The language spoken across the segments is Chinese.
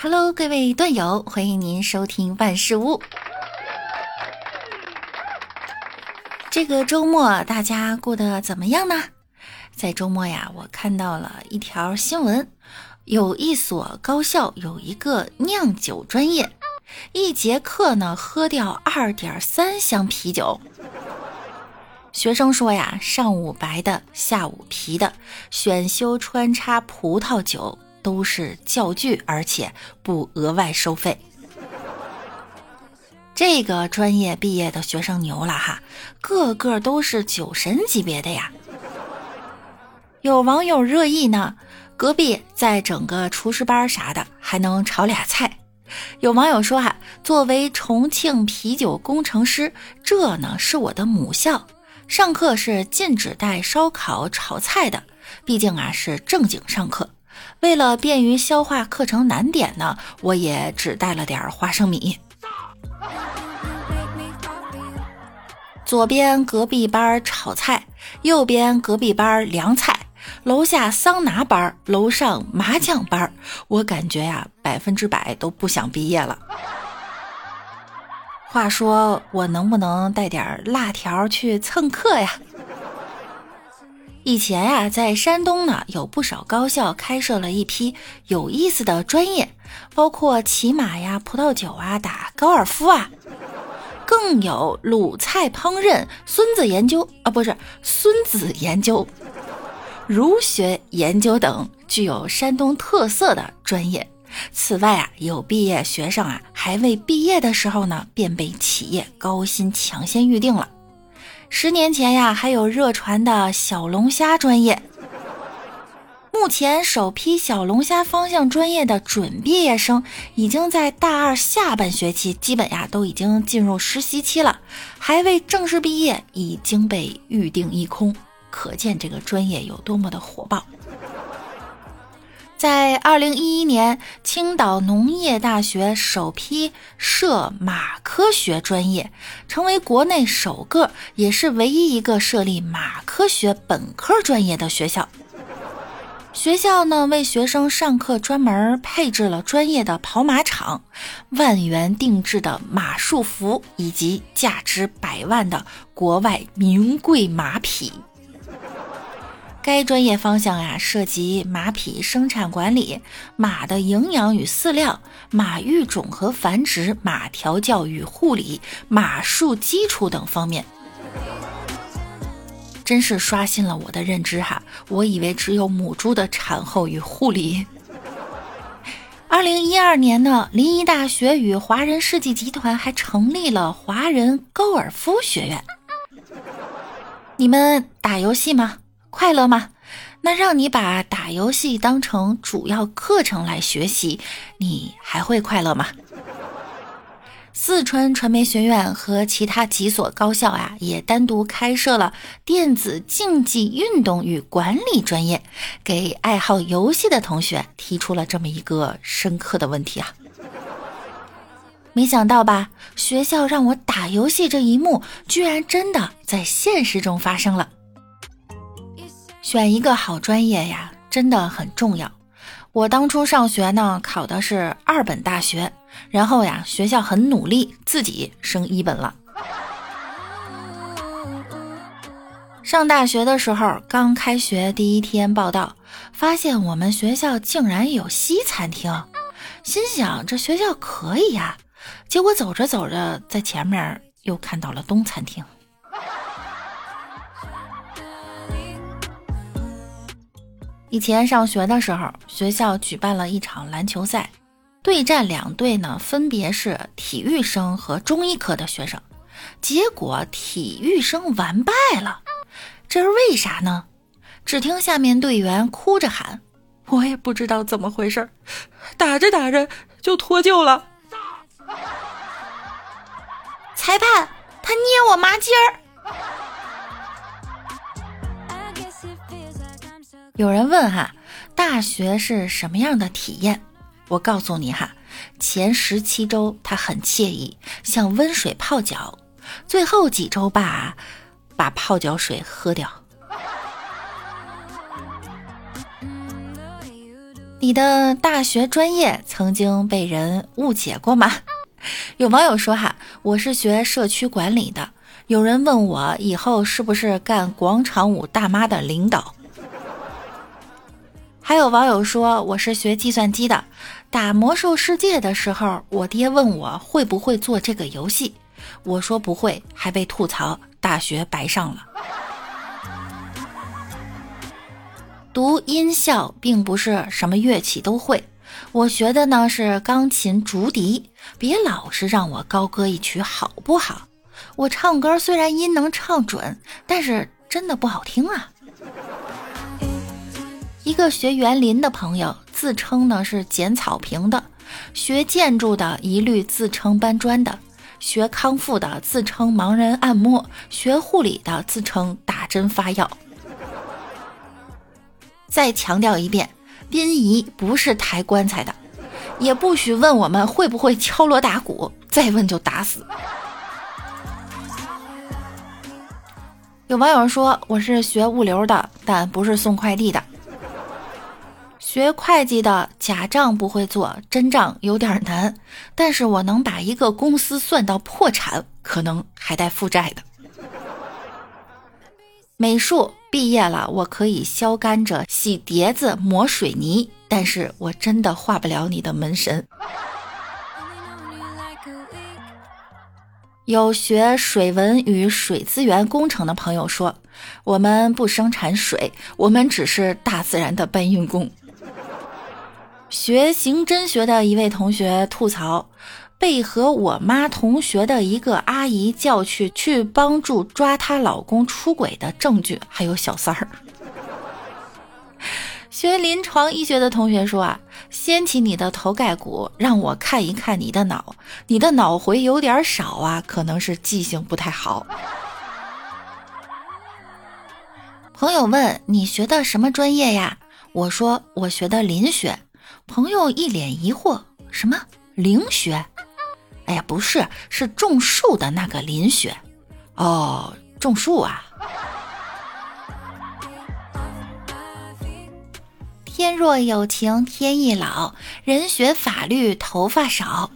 Hello，各位段友，欢迎您收听万事屋。这个周末大家过得怎么样呢？在周末呀，我看到了一条新闻，有一所高校有一个酿酒专业，一节课呢喝掉二点三箱啤酒。学生说呀，上午白的，下午啤的，选修穿插葡萄酒。都是教具，而且不额外收费。这个专业毕业的学生牛了哈，个个都是酒神级别的呀。有网友热议呢，隔壁在整个厨师班啥的，还能炒俩菜。有网友说哈，作为重庆啤酒工程师，这呢是我的母校，上课是禁止带烧烤炒菜的，毕竟啊是正经上课。为了便于消化课程难点呢，我也只带了点花生米。左边隔壁班炒菜，右边隔壁班凉菜，楼下桑拿班，楼上麻将班。我感觉呀，百分之百都不想毕业了。话说，我能不能带点辣条去蹭课呀？以前呀，在山东呢，有不少高校开设了一批有意思的专业，包括骑马呀、葡萄酒啊、打高尔夫啊，更有鲁菜烹饪、孙子研究啊，不是孙子研究、儒学研究等具有山东特色的专业。此外啊，有毕业学生啊，还未毕业的时候呢，便被企业高薪抢先预定了。十年前呀，还有热传的小龙虾专业。目前首批小龙虾方向专业的准毕业生，已经在大二下半学期，基本呀都已经进入实习期了，还未正式毕业，已经被预定一空，可见这个专业有多么的火爆。在二零一一年，青岛农业大学首批设马科学专业，成为国内首个，也是唯一一个设立马科学本科专业的学校。学校呢，为学生上课专门配置了专业的跑马场、万元定制的马术服，以及价值百万的国外名贵马匹。该专业方向呀，涉及马匹生产管理、马的营养与饲料、马育种和繁殖、马调教与护理、马术基础等方面，真是刷新了我的认知哈！我以为只有母猪的产后与护理。二零一二年呢，临沂大学与华人世纪集团还成立了华人高尔夫学院。你们打游戏吗？快乐吗？那让你把打游戏当成主要课程来学习，你还会快乐吗？四川传媒学院和其他几所高校啊，也单独开设了电子竞技运动与管理专业，给爱好游戏的同学提出了这么一个深刻的问题啊！没想到吧，学校让我打游戏这一幕，居然真的在现实中发生了。选一个好专业呀，真的很重要。我当初上学呢，考的是二本大学，然后呀，学校很努力，自己升一本了。上大学的时候，刚开学第一天报道，发现我们学校竟然有西餐厅，心想这学校可以呀。结果走着走着，在前面又看到了东餐厅。以前上学的时候，学校举办了一场篮球赛，对战两队呢，分别是体育生和中医科的学生。结果体育生完败了，这是为啥呢？只听下面队员哭着喊：“我也不知道怎么回事，打着打着就脱臼了。”裁判，他捏我麻筋儿。有人问哈，大学是什么样的体验？我告诉你哈，前十七周它很惬意，像温水泡脚；最后几周吧，把泡脚水喝掉。你的大学专业曾经被人误解过吗？有网友说哈，我是学社区管理的。有人问我以后是不是干广场舞大妈的领导？还有网友说我是学计算机的，打魔兽世界的时候，我爹问我会不会做这个游戏，我说不会，还被吐槽大学白上了。读音效并不是什么乐器都会，我学的呢是钢琴竹笛。别老是让我高歌一曲好不好？我唱歌虽然音能唱准，但是真的不好听啊。一个学园林的朋友自称呢是剪草坪的，学建筑的一律自称搬砖的，学康复的自称盲人按摩，学护理的自称打针发药。再强调一遍，殡仪不是抬棺材的，也不许问我们会不会敲锣打鼓，再问就打死。有网友说我是学物流的，但不是送快递的。学会计的假账不会做，真账有点难，但是我能把一个公司算到破产，可能还带负债的。美术。毕业了，我可以削甘蔗、洗碟子、磨水泥，但是我真的画不了你的门神。有学水文与水资源工程的朋友说，我们不生产水，我们只是大自然的搬运工。学刑侦学的一位同学吐槽。被和我妈同学的一个阿姨叫去，去帮助抓她老公出轨的证据，还有小三儿。学临床医学的同学说啊，掀起你的头盖骨，让我看一看你的脑，你的脑回有点少啊，可能是记性不太好。朋友问你学的什么专业呀？我说我学的林学。朋友一脸疑惑，什么灵学？哎呀，不是，是种树的那个林雪，哦，种树啊。天若有情天亦老，人学法律头发少。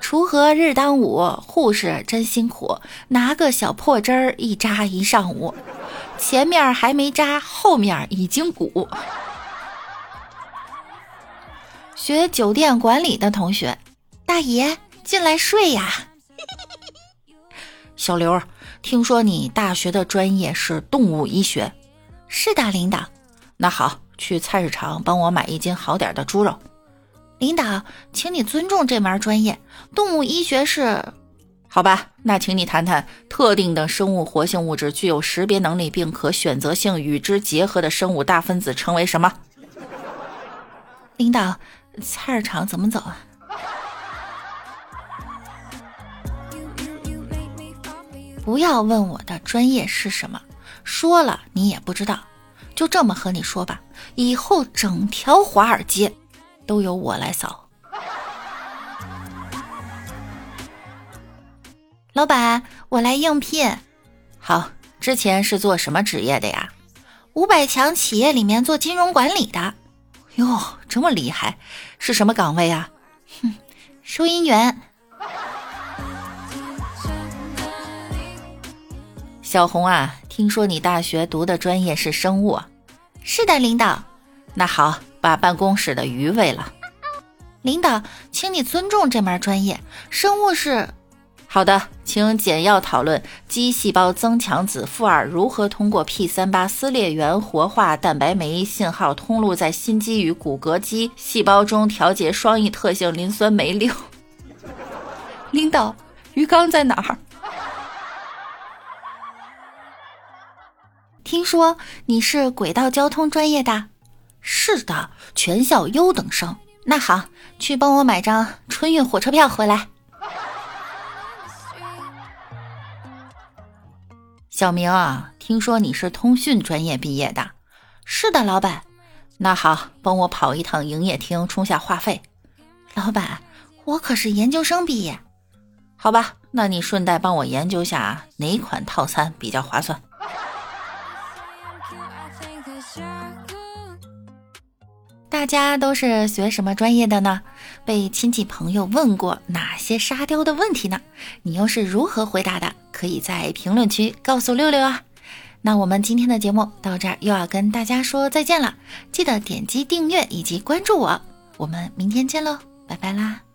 锄禾日当午，护士真辛苦，拿个小破针儿一扎一上午，前面还没扎，后面已经鼓。学酒店管理的同学。大爷，进来睡呀！小刘，听说你大学的专业是动物医学？是的，领导。那好，去菜市场帮我买一斤好点的猪肉。领导，请你尊重这门专业，动物医学是……好吧，那请你谈谈特定的生物活性物质具有识别能力并可选择性与之结合的生物大分子称为什么？领导，菜市场怎么走啊？不要问我的专业是什么，说了你也不知道。就这么和你说吧，以后整条华尔街都由我来扫。老板，我来应聘。好，之前是做什么职业的呀？五百强企业里面做金融管理的。哟，这么厉害，是什么岗位啊？哼，收银员。小红啊，听说你大学读的专业是生物？是的，领导。那好，把办公室的鱼喂了。领导，请你尊重这门专业，生物是。好的，请简要讨论肌细胞增强子负二如何通过 P 三八撕裂源活化蛋白酶信号通路，在心肌与骨骼肌细胞中调节双异特性磷酸酶六。领导，鱼缸在哪儿？听说你是轨道交通专业的，是的，全校优等生。那好，去帮我买张春运火车票回来。小明啊，听说你是通讯专业毕业的，是的，老板。那好，帮我跑一趟营业厅充下话费。老板，我可是研究生毕业。好吧，那你顺带帮我研究下哪款套餐比较划算。大家都是学什么专业的呢？被亲戚朋友问过哪些沙雕的问题呢？你又是如何回答的？可以在评论区告诉六六啊。那我们今天的节目到这儿又要跟大家说再见了，记得点击订阅以及关注我，我们明天见喽，拜拜啦。